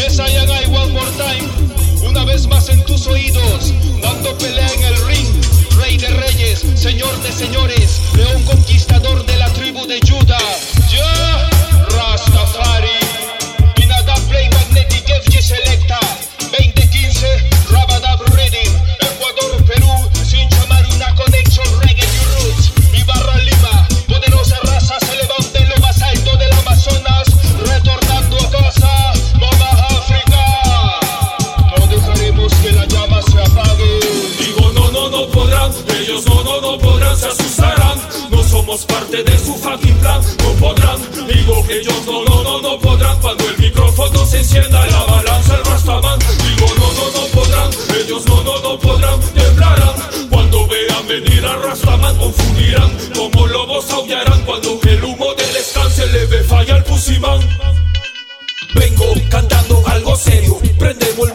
Yes, I haga one more time. Una vez más en tus somos parte de su fucking plan, no podrán. Digo ellos no, no, no, no podrán. Cuando el micrófono se encienda, la balanza el rastaman. Digo no, no, no podrán, ellos no, no, no podrán, temblarán. Cuando vean venir a Rastaman, confundirán. Como lobos aullarán cuando el humo del descanse le ve falla al pusimán. Vengo cantando algo serio, prendemos el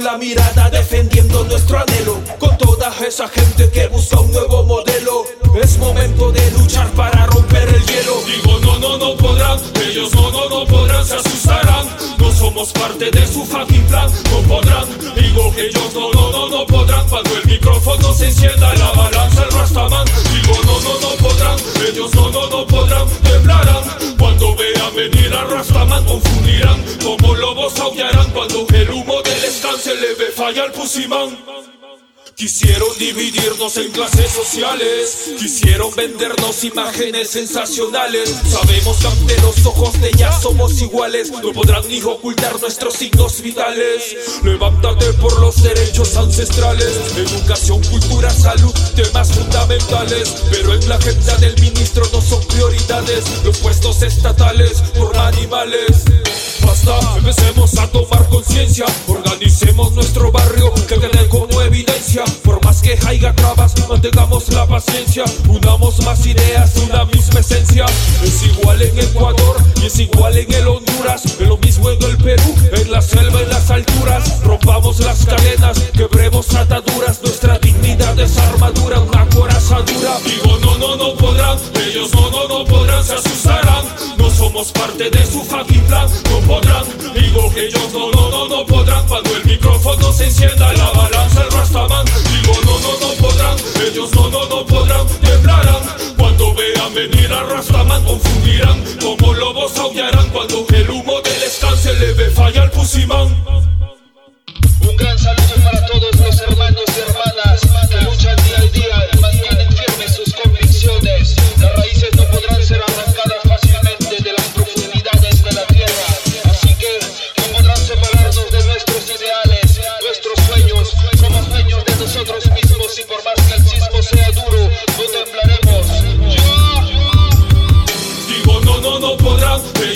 la mirada defendiendo nuestro anhelo, con toda esa gente que busca un nuevo modelo, es momento de luchar para romper el hielo, digo no, no, no podrán, ellos no, no, no podrán, se asustarán, no somos parte de su fucking plan, no podrán. Digo que ellos no, no, no, no podrán. Cuando el micrófono se encienda, la balanza Quisieron dividirnos en clases sociales, quisieron vendernos imágenes sensacionales. Sabemos que ante los ojos de ellas somos iguales, no podrán ni ocultar nuestros signos vitales. Levántate por los derechos ancestrales, educación, cultura, salud, temas fundamentales. Pero en la agenda del ministro no son prioridades, los puestos estatales por animales. Basta, empecemos a tomar conciencia, organicemos nuestro barrio que quede como evidencia. Por más que haya trabas, mantengamos la paciencia, unamos más ideas, una misma esencia. Es igual en Ecuador y es igual en el Honduras, es lo mismo en el Perú, Rompamos las cadenas, quebremos ataduras, nuestra dignidad es armadura, una corazadura. Digo no, no, no podrán, ellos no, no, no podrán, se asustarán. No somos parte de su fucking plan, no podrán. Digo que ellos no, no, no, no podrán. Cuando el micrófono se encienda, la balanza el rastaman. Digo no, no, no podrán. Ellos no, no, no podrán. Temblarán. Cuando vean venir a rastaman, confundirán. Como lobos aullarán. Cuando el humo del descanse le ve falla al pusimán.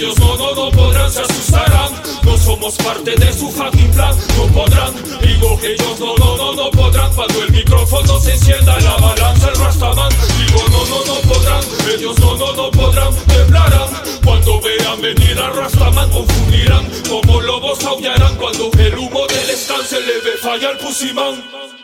Ellos no, no, no podrán, se asustarán. No somos parte de su fucking plan, no podrán. Digo que ellos no, no, no, no podrán. Cuando el micrófono se encienda, la balanza el rastaman. Digo no, no, no podrán, ellos no, no, no podrán, temblarán. Cuando vean venir a rastaman, confundirán. Como lobos aullarán cuando el humo del descanse le ve falla al pusimán.